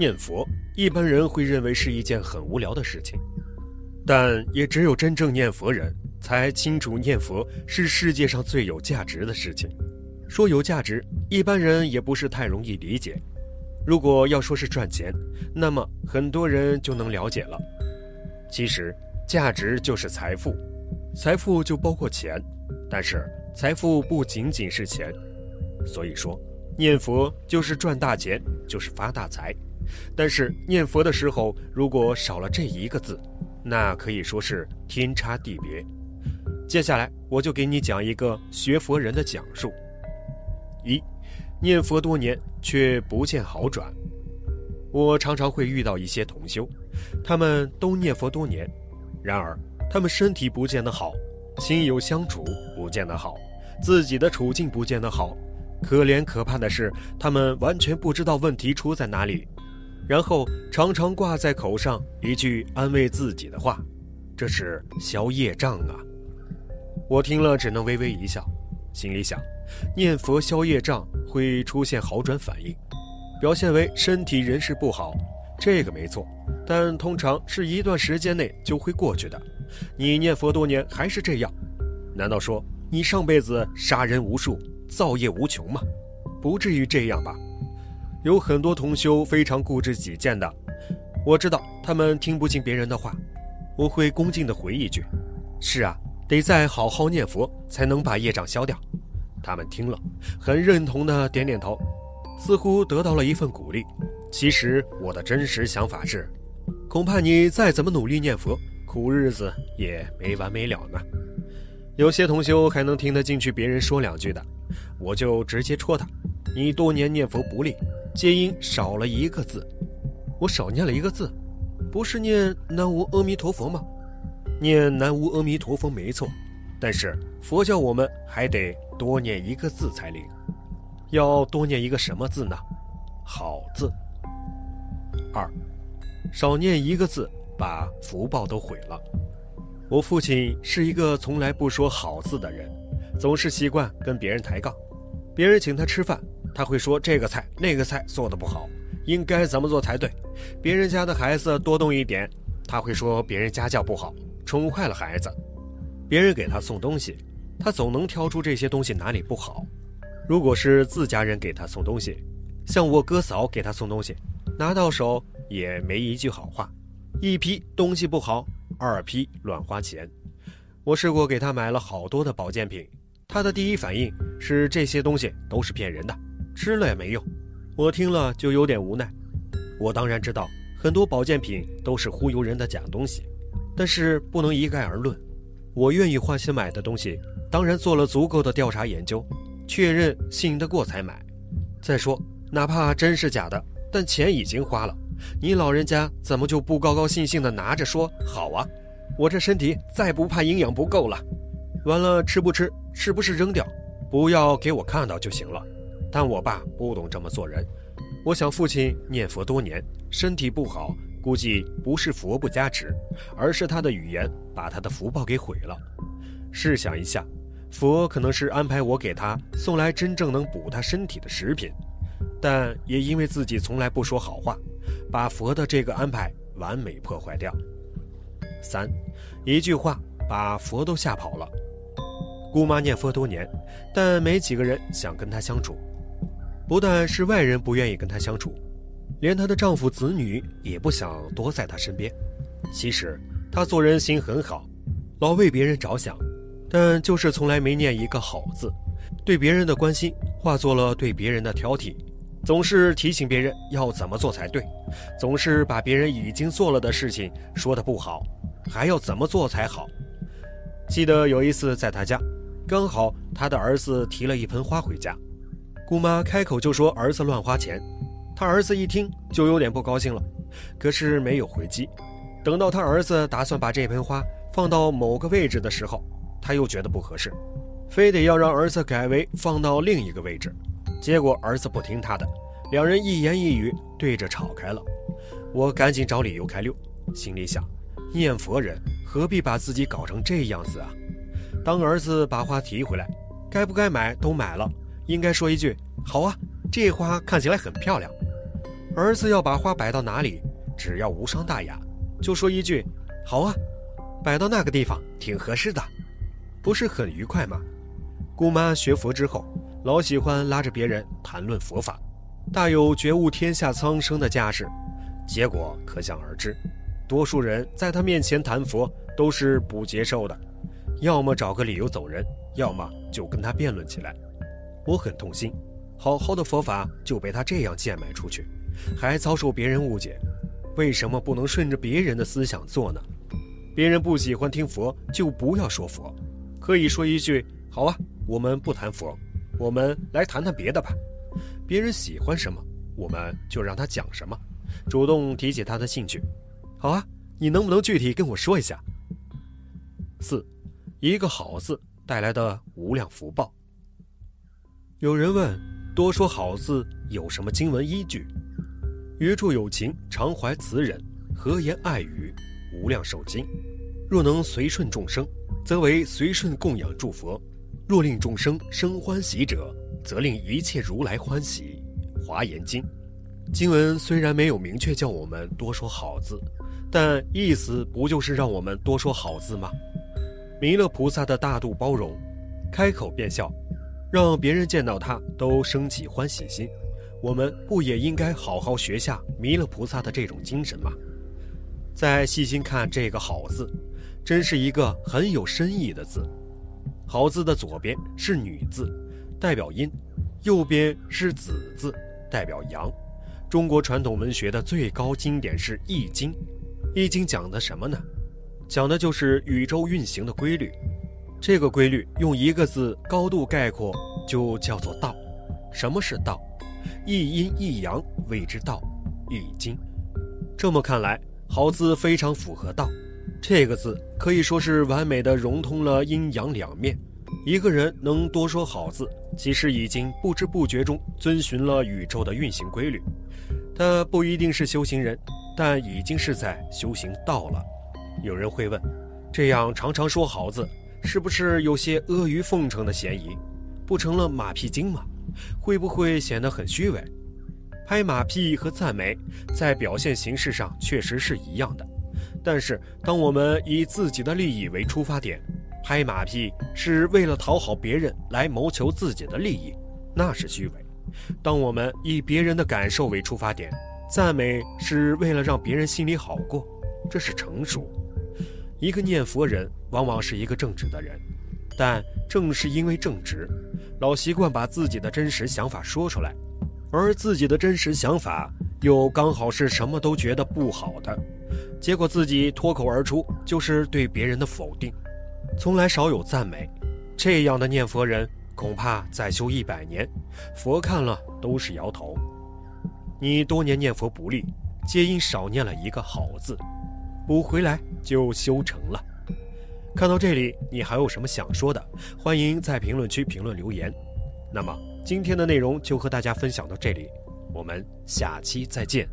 念佛，一般人会认为是一件很无聊的事情，但也只有真正念佛人才清楚念佛是世界上最有价值的事情。说有价值，一般人也不是太容易理解。如果要说是赚钱，那么很多人就能了解了。其实，价值就是财富，财富就包括钱，但是财富不仅仅是钱。所以说，念佛就是赚大钱，就是发大财。但是念佛的时候，如果少了这一个字，那可以说是天差地别。接下来我就给你讲一个学佛人的讲述。一，念佛多年却不见好转。我常常会遇到一些同修，他们都念佛多年，然而他们身体不见得好，亲友相处不见得好，自己的处境不见得好。可怜可怕的是，他们完全不知道问题出在哪里。然后常常挂在口上一句安慰自己的话，这是消业障啊！我听了只能微微一笑，心里想：念佛消业障会出现好转反应，表现为身体人事不好，这个没错，但通常是一段时间内就会过去的。你念佛多年还是这样，难道说你上辈子杀人无数，造业无穷吗？不至于这样吧？有很多同修非常固执己见的，我知道他们听不进别人的话，我会恭敬地回一句：“是啊，得再好好念佛，才能把业障消掉。”他们听了，很认同的点点头，似乎得到了一份鼓励。其实我的真实想法是，恐怕你再怎么努力念佛，苦日子也没完没了呢。有些同修还能听得进去别人说两句的，我就直接戳他：“你多年念佛不利。”皆因少了一个字，我少念了一个字，不是念南无阿弥陀佛吗？念南无阿弥陀佛没错，但是佛教我们还得多念一个字才灵，要多念一个什么字呢？好字。二，少念一个字，把福报都毁了。我父亲是一个从来不说好字的人，总是习惯跟别人抬杠，别人请他吃饭。他会说这个菜那个菜做的不好，应该怎么做才对？别人家的孩子多动一点，他会说别人家教不好，宠坏了孩子。别人给他送东西，他总能挑出这些东西哪里不好。如果是自家人给他送东西，像我哥嫂给他送东西，拿到手也没一句好话，一批东西不好，二批乱花钱。我试过给他买了好多的保健品，他的第一反应是这些东西都是骗人的。吃了也没用，我听了就有点无奈。我当然知道很多保健品都是忽悠人的假东西，但是不能一概而论。我愿意花钱买的东西，当然做了足够的调查研究，确认信得过才买。再说，哪怕真是假的，但钱已经花了，你老人家怎么就不高高兴兴的拿着说好啊？我这身体再不怕营养不够了。完了吃不吃，是不是扔掉？不要给我看到就行了。但我爸不懂这么做人，我想父亲念佛多年，身体不好，估计不是佛不加持，而是他的语言把他的福报给毁了。试想一下，佛可能是安排我给他送来真正能补他身体的食品，但也因为自己从来不说好话，把佛的这个安排完美破坏掉。三，一句话把佛都吓跑了。姑妈念佛多年，但没几个人想跟她相处。不但是外人不愿意跟她相处，连她的丈夫子女也不想多在她身边。其实她做人心很好，老为别人着想，但就是从来没念一个好字。对别人的关心化作了对别人的挑剔，总是提醒别人要怎么做才对，总是把别人已经做了的事情说的不好，还要怎么做才好。记得有一次在她家，刚好她的儿子提了一盆花回家。姑妈开口就说儿子乱花钱，他儿子一听就有点不高兴了，可是没有回击。等到他儿子打算把这盆花放到某个位置的时候，他又觉得不合适，非得要让儿子改为放到另一个位置。结果儿子不听他的，两人一言一语对着吵开了。我赶紧找理由开溜，心里想：念佛人何必把自己搞成这样子啊？当儿子把花提回来，该不该买都买了。应该说一句好啊，这花看起来很漂亮。儿子要把花摆到哪里，只要无伤大雅，就说一句“好啊”，摆到那个地方挺合适的，不是很愉快吗？姑妈学佛之后，老喜欢拉着别人谈论佛法，大有觉悟天下苍生的架势，结果可想而知。多数人在他面前谈佛都是不接受的，要么找个理由走人，要么就跟他辩论起来。我很痛心，好好的佛法就被他这样贱卖出去，还遭受别人误解。为什么不能顺着别人的思想做呢？别人不喜欢听佛，就不要说佛，可以说一句：“好啊，我们不谈佛，我们来谈谈别的吧。”别人喜欢什么，我们就让他讲什么，主动提起他的兴趣。好啊，你能不能具体跟我说一下？四，一个好字带来的无量福报。有人问：多说好字有什么经文依据？约处有情，常怀慈忍，和言爱语，无量寿经。若能随顺众生，则为随顺供养诸佛；若令众生生欢喜者，则令一切如来欢喜。华严经。经文虽然没有明确叫我们多说好字。但意思不就是让我们多说好字吗？弥勒菩萨的大度包容，开口便笑，让别人见到他都升起欢喜心。我们不也应该好好学下弥勒菩萨的这种精神吗？再细心看这个“好”字，真是一个很有深意的字。好字的左边是女字，代表阴；右边是子字，代表阳。中国传统文学的最高经典是《易经》。易经讲的什么呢？讲的就是宇宙运行的规律。这个规律用一个字高度概括，就叫做道。什么是道？一阴一阳谓之道。易经。这么看来，好字非常符合道。这个字可以说是完美的融通了阴阳两面。一个人能多说好字，其实已经不知不觉中遵循了宇宙的运行规律。他不一定是修行人。但已经是在修行道了。有人会问：这样常常说好字，是不是有些阿谀奉承的嫌疑？不成了马屁精吗？会不会显得很虚伪？拍马屁和赞美在表现形式上确实是一样的，但是当我们以自己的利益为出发点，拍马屁是为了讨好别人来谋求自己的利益，那是虚伪；当我们以别人的感受为出发点，赞美是为了让别人心里好过，这是成熟。一个念佛人往往是一个正直的人，但正是因为正直，老习惯把自己的真实想法说出来，而自己的真实想法又刚好是什么都觉得不好的，结果自己脱口而出就是对别人的否定，从来少有赞美。这样的念佛人恐怕再修一百年，佛看了都是摇头。你多年念佛不利，皆因少念了一个好字，补回来就修成了。看到这里，你还有什么想说的？欢迎在评论区评论留言。那么今天的内容就和大家分享到这里，我们下期再见。